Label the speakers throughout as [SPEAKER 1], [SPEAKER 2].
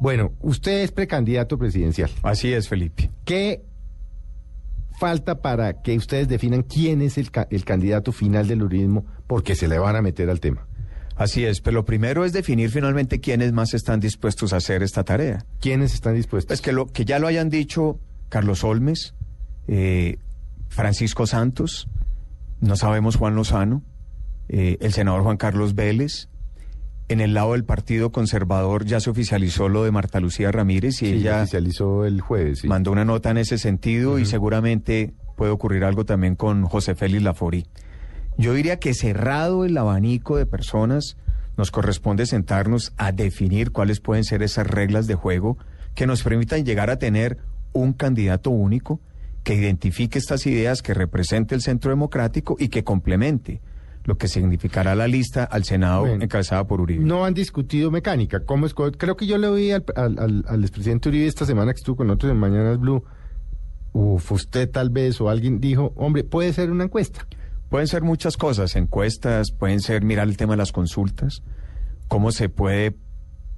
[SPEAKER 1] Bueno, usted es precandidato presidencial.
[SPEAKER 2] Así es, Felipe.
[SPEAKER 1] ¿Qué falta para que ustedes definan quién es el, ca- el candidato final del uribismo? Porque se le van a meter al tema.
[SPEAKER 2] Así es, pero lo primero es definir finalmente quiénes más están dispuestos a hacer esta tarea.
[SPEAKER 1] ¿Quiénes están dispuestos?
[SPEAKER 2] Pues que, lo, que ya lo hayan dicho Carlos Olmes, eh, Francisco Santos, no sabemos Juan Lozano, eh, el senador Juan Carlos Vélez. En el lado del Partido Conservador ya se oficializó lo de Marta Lucía Ramírez y
[SPEAKER 1] Sí,
[SPEAKER 2] ella
[SPEAKER 1] oficializó el jueves. sí.
[SPEAKER 2] mandó una nota en ese sentido y seguramente puede ocurrir algo también con José Félix Laforí. Yo diría que cerrado el abanico de personas, nos corresponde sentarnos a definir cuáles pueden ser esas reglas de juego que nos permitan llegar a tener un candidato único que identifique estas ideas, que represente el centro democrático y que complemente lo que significará la lista al Senado
[SPEAKER 1] Bueno.
[SPEAKER 2] encabezada por Uribe.
[SPEAKER 1] No han discutido mecánica. ¿Cómo es? Creo que yo le oí al, al, al- al expresidente Uribe esta semana que estuvo con nosotros en Mañanas Blue. Uf, usted tal vez o alguien dijo, hombre, puede ser una encuesta.
[SPEAKER 2] Pueden ser muchas cosas, encuestas, pueden ser mirar el tema de las consultas, cómo se puede,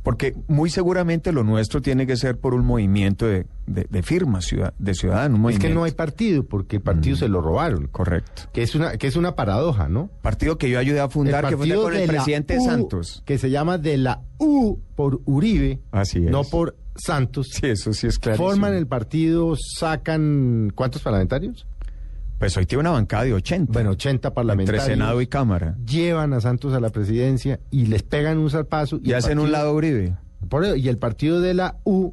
[SPEAKER 2] porque muy seguramente lo nuestro tiene que ser por un movimiento de, de, de firmas ciudad, de ciudadanos.
[SPEAKER 1] Es que no hay partido, porque el partido
[SPEAKER 2] Mm.
[SPEAKER 1] se lo robaron.
[SPEAKER 2] Correcto.
[SPEAKER 1] Que es una, que es una paradoja, ¿no?
[SPEAKER 2] Partido que yo ayudé a fundar, que fundé con el presidente
[SPEAKER 1] U,
[SPEAKER 2] Santos.
[SPEAKER 1] Que se llama de la U por Uribe,
[SPEAKER 2] Así es.
[SPEAKER 1] no por Santos.
[SPEAKER 2] Sí, eso sí es claro.
[SPEAKER 1] Forman el partido, sacan, ¿cuántos parlamentarios?
[SPEAKER 2] Pues hoy tiene una bancada de 80.
[SPEAKER 1] Bueno, 80 parlamentarios.
[SPEAKER 2] Entre Senado y Cámara.
[SPEAKER 1] Llevan a Santos a la presidencia y les pegan un zarpazo.
[SPEAKER 2] Y,
[SPEAKER 1] el
[SPEAKER 2] hacen un lado Uribe.
[SPEAKER 1] por eso, y el partido de la U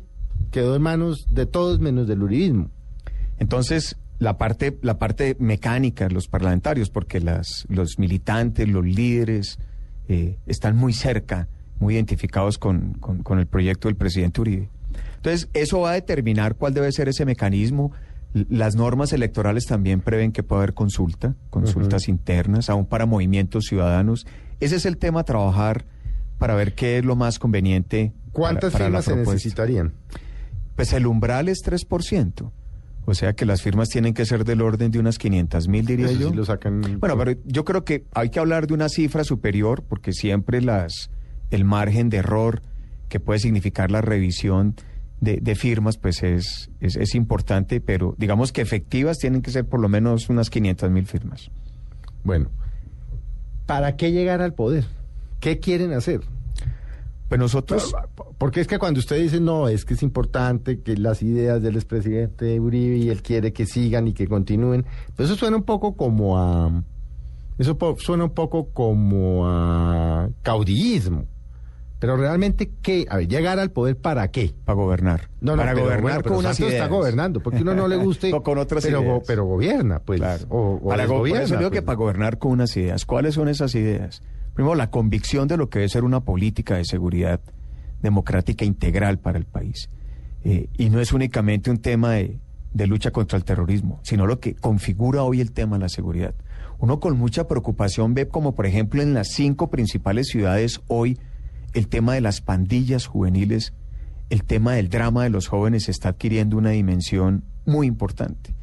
[SPEAKER 1] quedó en manos de todos menos del uribismo.
[SPEAKER 2] Entonces, la parte, la parte mecánica, los parlamentarios, porque las, los militantes, los líderes, eh, están muy cerca, muy identificados con, con- con el proyecto del presidente Uribe. Entonces, eso va a determinar cuál debe ser ese mecanismo. Las normas electorales también prevén que pueda haber consulta, consultas internas, aún para movimientos ciudadanos. Ese es el tema a trabajar para ver qué es lo más conveniente.
[SPEAKER 1] ¿Cuántas
[SPEAKER 2] para
[SPEAKER 1] firmas se necesitarían?
[SPEAKER 2] Pues el umbral es 3%. O sea que las firmas tienen que ser del orden de unas 500 mil, diría
[SPEAKER 1] Eso
[SPEAKER 2] yo.
[SPEAKER 1] sí lo sacan.
[SPEAKER 2] Bueno, pero yo creo que hay que hablar de una cifra superior porque siempre las el margen de error que puede significar la revisión de, de firmas pues es, es, es importante, pero digamos que efectivas tienen que ser por lo menos unas 500 mil firmas.
[SPEAKER 1] Bueno, ¿para qué llegar al poder? ¿Qué quieren hacer?
[SPEAKER 2] Pues nosotros...
[SPEAKER 1] Porque es que cuando usted dice, no, es que es importante que las ideas del expresidente Uribe y él quiere que sigan y que continúen, pues eso suena un poco como a... Eso suena un poco como a caudillismo. Pero realmente, ¿qué? A ver, llegar al poder para qué?
[SPEAKER 2] Para gobernar.
[SPEAKER 1] No, no,
[SPEAKER 2] para
[SPEAKER 1] pero
[SPEAKER 2] gobernar
[SPEAKER 1] bueno, pero
[SPEAKER 2] con unas
[SPEAKER 1] está gobernando, porque uno no le guste,
[SPEAKER 2] O con otras
[SPEAKER 1] pero, go- pero gobierna, pues.
[SPEAKER 2] Claro.
[SPEAKER 1] O, o
[SPEAKER 2] para go- por
[SPEAKER 1] desgobierna,
[SPEAKER 2] eso digo
[SPEAKER 1] pues.
[SPEAKER 2] que para gobernar con unas ideas. ¿Cuáles son esas ideas? Primero, la convicción de lo que debe ser una política de seguridad democrática integral para el país. Eh, y no es únicamente un tema de, de lucha contra el terrorismo, sino lo que configura hoy el tema de la seguridad. Uno con mucha preocupación ve como, por ejemplo, en las cinco principales ciudades hoy el tema de las pandillas juveniles, el tema del drama de los jóvenes está adquiriendo una dimensión muy importante.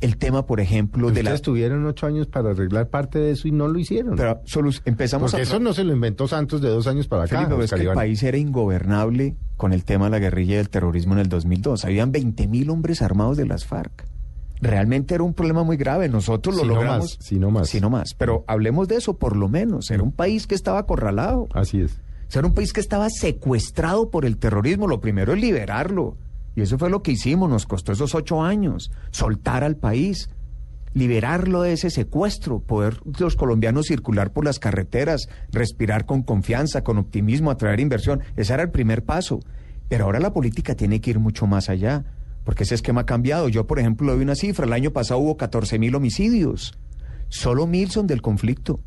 [SPEAKER 2] El tema, por ejemplo, de la...
[SPEAKER 1] Tuvieron ocho años para arreglar parte de eso y no lo hicieron.
[SPEAKER 2] Pero solu- empezamos
[SPEAKER 1] Porque
[SPEAKER 2] a...
[SPEAKER 1] eso no se lo inventó Santos de dos años para acá.
[SPEAKER 2] Felipe, es que el país era ingobernable con el tema de la guerrilla y del terrorismo en el 2002. Habían 20 mil hombres armados de las FARC. Realmente era un problema muy grave. Nosotros lo
[SPEAKER 1] Sí, no
[SPEAKER 2] logramos.
[SPEAKER 1] más, sí, no más.
[SPEAKER 2] No más. Pero hablemos de eso, por lo menos. Era un país que estaba acorralado.
[SPEAKER 1] Así es.
[SPEAKER 2] O sea, era un país que estaba secuestrado por el terrorismo. Lo primero es liberarlo. Y eso fue lo que hicimos. Nos costó esos ocho años. Soltar al país. Liberarlo de ese secuestro. Poder los colombianos circular por las carreteras. Respirar con confianza, con optimismo, atraer inversión. Ese era el primer paso. Pero ahora la política tiene que ir mucho más allá. Porque ese esquema ha cambiado. Yo, por ejemplo, doy una cifra. El año pasado hubo 14 mil homicidios. Solo mil son del conflicto.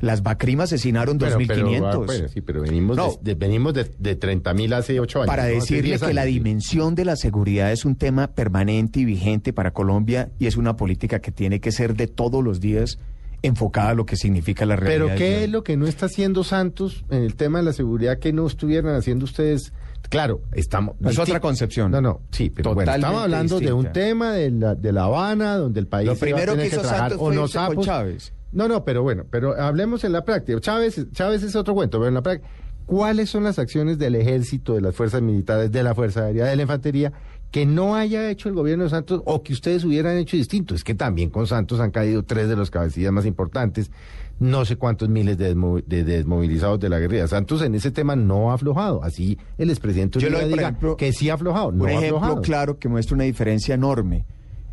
[SPEAKER 2] Las Bacrim asesinaron
[SPEAKER 1] Pero-
[SPEAKER 2] 2.500.
[SPEAKER 1] Pero, ah, bueno, sí, pero venimos
[SPEAKER 2] No.
[SPEAKER 1] de, de- venimos de, de 30 mil hace ocho años.
[SPEAKER 2] para decirle
[SPEAKER 1] 10
[SPEAKER 2] que la dimensión de la seguridad es un tema permanente y vigente para Colombia y es una política que tiene que ser de todos los días enfocada a lo que significa la realidad.
[SPEAKER 1] Pero ¿qué es lo que no está haciendo Santos en el tema de la seguridad que no estuvieran haciendo ustedes? Claro, estamos...
[SPEAKER 2] Es otra concepción.
[SPEAKER 1] No, no, sí, pero bueno, estamos hablando de un tema de la, de La Habana, donde el país
[SPEAKER 2] Lo primero que hizo Santos fue irse con. Chávez.
[SPEAKER 1] No, no, pero bueno, pero hablemos en la práctica. Chávez, Chávez es otro cuento, pero en la práctica, ¿cuáles son las acciones del ejército, de las fuerzas militares, de la Fuerza Aérea, de la Infantería, que no haya hecho el gobierno de Santos o que ustedes hubieran hecho distinto? Es que también con Santos han caído tres de los cabecillas más importantes, no sé cuántos miles de, desmo- de desmovilizados de la guerrilla. Santos en ese tema no ha aflojado. Así el expresidente
[SPEAKER 2] Yo doy, por
[SPEAKER 1] diga
[SPEAKER 2] ejemplo,
[SPEAKER 1] que sí ha aflojado. No
[SPEAKER 2] Un
[SPEAKER 1] ha
[SPEAKER 2] ejemplo
[SPEAKER 1] aflojado.
[SPEAKER 2] claro que muestra una diferencia enorme.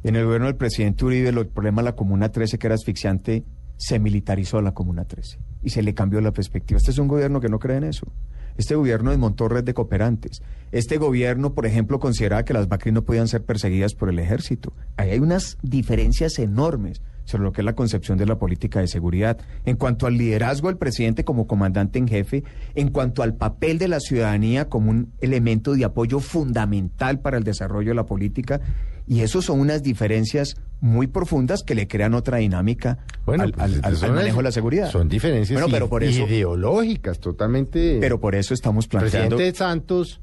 [SPEAKER 2] En el gobierno del presidente Uribe, lo- el problema de la Comuna 13, que era asfixiante, se militarizó la Comuna 13 y se le cambió la perspectiva. Este es un gobierno que no cree en eso. Este gobierno desmontó red de cooperantes. Este gobierno, por ejemplo, consideraba que las Bacri no podían ser perseguidas por el ejército. Hay unas diferencias enormes sobre lo que es la concepción de la política de seguridad. En cuanto al liderazgo del presidente como comandante en jefe, en cuanto al papel de la ciudadanía como un elemento de apoyo fundamental para el desarrollo de la política. Y eso son unas diferencias muy profundas que le crean otra dinámica al,
[SPEAKER 1] pues,
[SPEAKER 2] al- al-
[SPEAKER 1] son
[SPEAKER 2] al manejo de la seguridad.
[SPEAKER 1] Son diferencias
[SPEAKER 2] Bueno, pero por eso,
[SPEAKER 1] ideológicas, totalmente.
[SPEAKER 2] pero por eso estamos planteando.
[SPEAKER 1] presidente Santos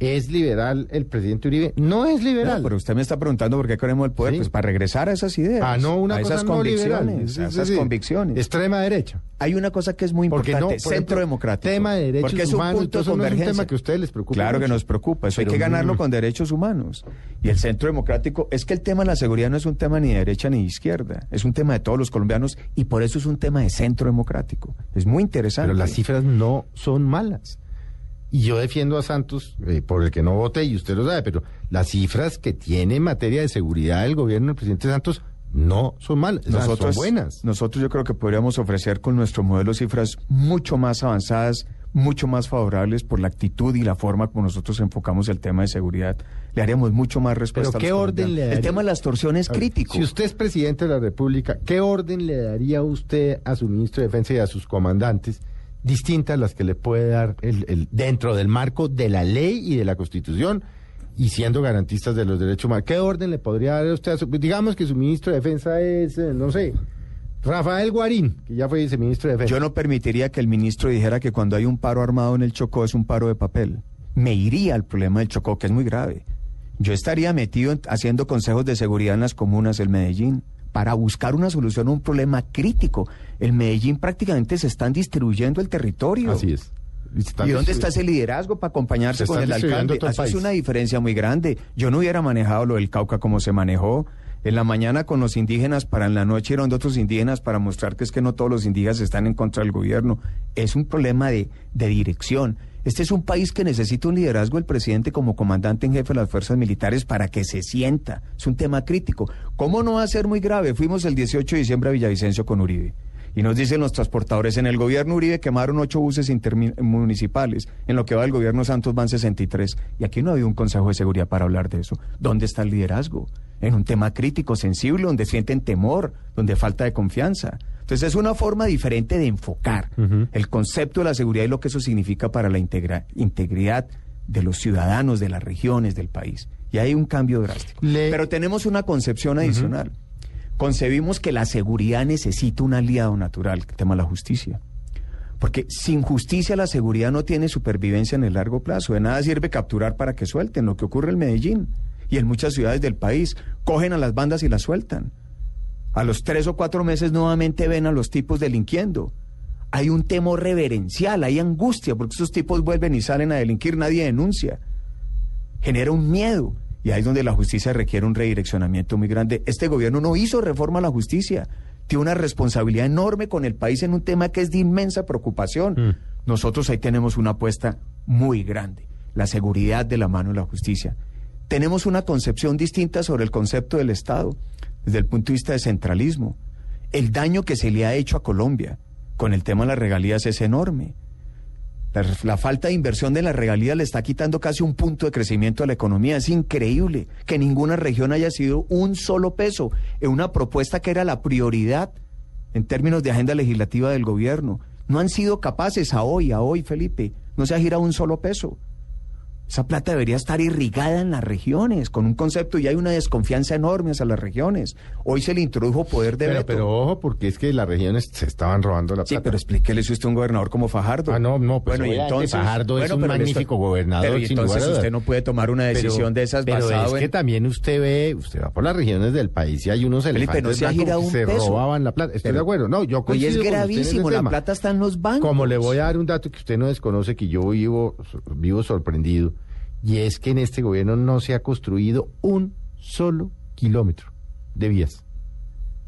[SPEAKER 1] es liberal, el presidente Uribe no es liberal.
[SPEAKER 2] No, pero usted me está preguntando por qué queremos el poder,
[SPEAKER 1] Sí.
[SPEAKER 2] pues para regresar a esas ideas,
[SPEAKER 1] ah, no, una
[SPEAKER 2] a
[SPEAKER 1] cosa
[SPEAKER 2] esas
[SPEAKER 1] no liberal.
[SPEAKER 2] convicciones,
[SPEAKER 1] Es-
[SPEAKER 2] a
[SPEAKER 1] es
[SPEAKER 2] esas convicciones.
[SPEAKER 1] Extrema derecha.
[SPEAKER 2] Hay una cosa que es muy
[SPEAKER 1] Porque
[SPEAKER 2] importante,
[SPEAKER 1] no, por
[SPEAKER 2] centro
[SPEAKER 1] ejemplo,
[SPEAKER 2] democrático.
[SPEAKER 1] tema de derechos
[SPEAKER 2] porque es un punto de
[SPEAKER 1] no es un
[SPEAKER 2] convergencia.
[SPEAKER 1] tema que a ustedes les preocupe
[SPEAKER 2] Claro que nos preocupa, eso hay que ganarlo con derechos humanos. Y el centro democrático, es que el tema de la seguridad no es un tema ni de derecha ni de izquierda, es un tema de todos los colombianos y por eso es un tema de centro democrático. Es muy interesante.
[SPEAKER 1] Pero las cifras no son malas. Y yo defiendo a Santos, eh, por el que no vote, y usted lo sabe, pero las cifras que tiene en materia de seguridad el gobierno del presidente Santos no son malas,
[SPEAKER 2] nosotros,
[SPEAKER 1] son buenas.
[SPEAKER 2] Nosotros yo creo que podríamos ofrecer con nuestro modelo cifras mucho más avanzadas, mucho más favorables por la actitud y la forma como nosotros enfocamos el tema de seguridad. Le haríamos mucho más respuesta.
[SPEAKER 1] Pero
[SPEAKER 2] a
[SPEAKER 1] ¿qué
[SPEAKER 2] los
[SPEAKER 1] orden le
[SPEAKER 2] El
[SPEAKER 1] daría?
[SPEAKER 2] tema de la extorsión es
[SPEAKER 1] ver,
[SPEAKER 2] crítico.
[SPEAKER 1] Si usted es presidente de la República, ¿qué orden le daría usted a su ministro de Defensa y a sus comandantes distintas las que le puede dar el, dentro del marco de la ley y de la Constitución y siendo garantistas de los derechos humanos? ¿Qué orden le podría dar usted? A su- digamos que su ministro de Defensa es, eh, no sé, Rafael Guarín, que ya fue viceministro de Defensa.
[SPEAKER 2] Yo no permitiría que el ministro dijera que cuando hay un paro armado en el Chocó es un paro de papel. Me iría al problema del Chocó, que es muy grave. Yo estaría metido en- haciendo consejos de seguridad en las comunas del Medellín para buscar una solución a un problema crítico. El Medellín prácticamente se están distribuyendo el territorio.
[SPEAKER 1] Así es.
[SPEAKER 2] ¿Y dónde está ese liderazgo para acompañarse
[SPEAKER 1] Se
[SPEAKER 2] con el alcalde? Eso es una diferencia muy grande. Yo no hubiera manejado lo del Cauca como se manejó. En la mañana con los indígenas, para en la noche eran de otros indígenas para mostrar que es que no todos los indígenas están en contra del gobierno. Es un problema de, de dirección. Este es un país que necesita un liderazgo del presidente como comandante en jefe de las fuerzas militares para que se sienta. Es un tema crítico. ¿Cómo no va a ser muy grave? Fuimos el 18 de diciembre a Villavicencio con Uribe. Y nos dicen los transportadores, en el gobierno Uribe quemaron ocho buses intermunicipales, en lo que va el gobierno Santos van 63. Y aquí no ha habido un consejo de seguridad para hablar de eso. ¿Dónde está el liderazgo? En un tema crítico, sensible, donde sienten temor, donde falta de confianza. Entonces es una forma diferente de enfocar el concepto de la seguridad y lo que eso significa para la integra- integridad de los ciudadanos, de las regiones, del país. Y hay un cambio drástico.
[SPEAKER 1] Le-
[SPEAKER 2] Pero tenemos una concepción adicional. Concebimos que la seguridad necesita un aliado natural, el tema de la justicia. Porque sin justicia la seguridad no tiene supervivencia en el largo plazo. De nada sirve capturar para que suelten, lo que ocurre en Medellín y en muchas ciudades del país. Cogen a las bandas y las sueltan. A los tres o cuatro meses nuevamente ven a los tipos delinquiendo. Hay un temor reverencial, hay angustia, porque esos tipos vuelven y salen a delinquir, nadie denuncia. Genera un miedo. Y ahí es donde la justicia requiere un redireccionamiento muy grande. Este gobierno no hizo reforma a la justicia. Tiene una responsabilidad enorme con el país en un tema que es de inmensa preocupación.
[SPEAKER 1] Mm.
[SPEAKER 2] Nosotros ahí tenemos una apuesta muy grande. La seguridad de la mano de la justicia. Tenemos una concepción distinta sobre el concepto del Estado desde el punto de vista de centralismo. El daño que se le ha hecho a Colombia con el tema de las regalías es enorme. La, la falta de inversión de las regalías le está quitando casi un punto de crecimiento a la economía. Es increíble que ninguna región haya sido un solo peso en una propuesta que era la prioridad en términos de agenda legislativa del gobierno. No han sido capaces a hoy, a hoy, Felipe. No se ha girado un solo peso. Esa plata debería estar irrigada en las regiones, con un concepto, y hay una desconfianza enorme hacia las regiones. Hoy se le introdujo poder de
[SPEAKER 1] Pero,
[SPEAKER 2] veto.
[SPEAKER 1] pero ojo, porque es que las regiones se estaban robando la
[SPEAKER 2] Sí,
[SPEAKER 1] plata.
[SPEAKER 2] pero explíquele si usted un gobernador como Fajardo.
[SPEAKER 1] Ah, no, no, pues
[SPEAKER 2] bueno, y entonces
[SPEAKER 1] Fajardo es un
[SPEAKER 2] pero
[SPEAKER 1] magnífico gobernador,
[SPEAKER 2] Pero y
[SPEAKER 1] sin
[SPEAKER 2] entonces
[SPEAKER 1] dudas.
[SPEAKER 2] usted no puede tomar una
[SPEAKER 1] Pero-
[SPEAKER 2] decisión de esas
[SPEAKER 1] pero es que
[SPEAKER 2] en-
[SPEAKER 1] también usted ve, usted va por las regiones del país y hay unos
[SPEAKER 2] Felipe,
[SPEAKER 1] elefantes
[SPEAKER 2] no se
[SPEAKER 1] blancos que
[SPEAKER 2] un
[SPEAKER 1] se
[SPEAKER 2] peso.
[SPEAKER 1] robaban la plata. Estoy
[SPEAKER 2] Pero-
[SPEAKER 1] de acuerdo. No, yo coincido
[SPEAKER 2] es gravísimo, la
[SPEAKER 1] tema.
[SPEAKER 2] plata está en los bancos.
[SPEAKER 1] Como le voy a dar un dato que usted no desconoce, que yo vivo, vivo sorprendido, y es que en este gobierno no se ha construido un solo kilómetro de vías.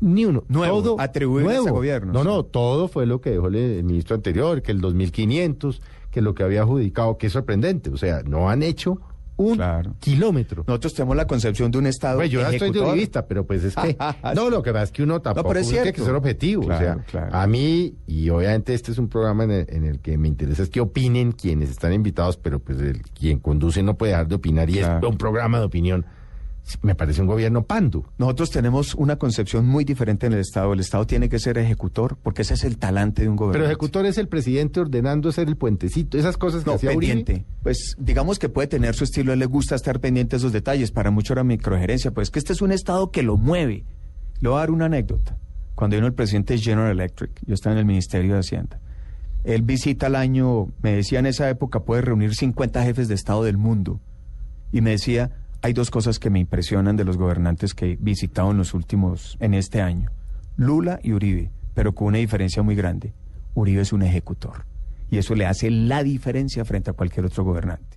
[SPEAKER 1] Ni uno.
[SPEAKER 2] Nuevo,
[SPEAKER 1] todo
[SPEAKER 2] atribuible a ese
[SPEAKER 1] nuevo.
[SPEAKER 2] gobierno,
[SPEAKER 1] No, no, todo fue lo que dejó el, el ministro anterior, que el 2500, que lo que había adjudicado, que es sorprendente. O sea, no han hecho un
[SPEAKER 2] Claro.
[SPEAKER 1] kilómetro.
[SPEAKER 2] Nosotros tenemos la concepción de un Estado
[SPEAKER 1] Pues yo ya estoy de uribista, pero pues es que... no, lo que pasa es que uno tampoco
[SPEAKER 2] pero es
[SPEAKER 1] tiene que ser objetivo.
[SPEAKER 2] Claro,
[SPEAKER 1] o sea,
[SPEAKER 2] claro.
[SPEAKER 1] a mí, y obviamente este es un programa en el, en el que me interesa es que opinen quienes están invitados, pero pues el, quien conduce no puede dejar de opinar y
[SPEAKER 2] Claro.
[SPEAKER 1] es un programa de opinión. Me parece un gobierno pando.
[SPEAKER 2] Nosotros tenemos una concepción muy diferente en el Estado. El Estado tiene que ser ejecutor, porque ese es el talante de un
[SPEAKER 1] Pero
[SPEAKER 2] gobernante.
[SPEAKER 1] ejecutor es el presidente ordenando hacer el puentecito, esas cosas que
[SPEAKER 2] No,
[SPEAKER 1] hacía Uribe.
[SPEAKER 2] pendiente. Pues digamos que puede tener su estilo, a él le gusta estar pendiente de esos detalles, para mucho era microgerencia, pues que este es un Estado que lo mueve. Le voy a dar una anécdota. Cuando vino el presidente de General Electric, yo estaba en el Ministerio de Hacienda, él visita al año, me decía en esa época, puede reunir 50 jefes de Estado del mundo, y me decía, hay dos cosas que me impresionan de los gobernantes que he visitado en los últimos, en este año, Lula y Uribe, pero con una diferencia muy grande. Uribe es un ejecutor y eso le hace la diferencia frente a cualquier otro gobernante.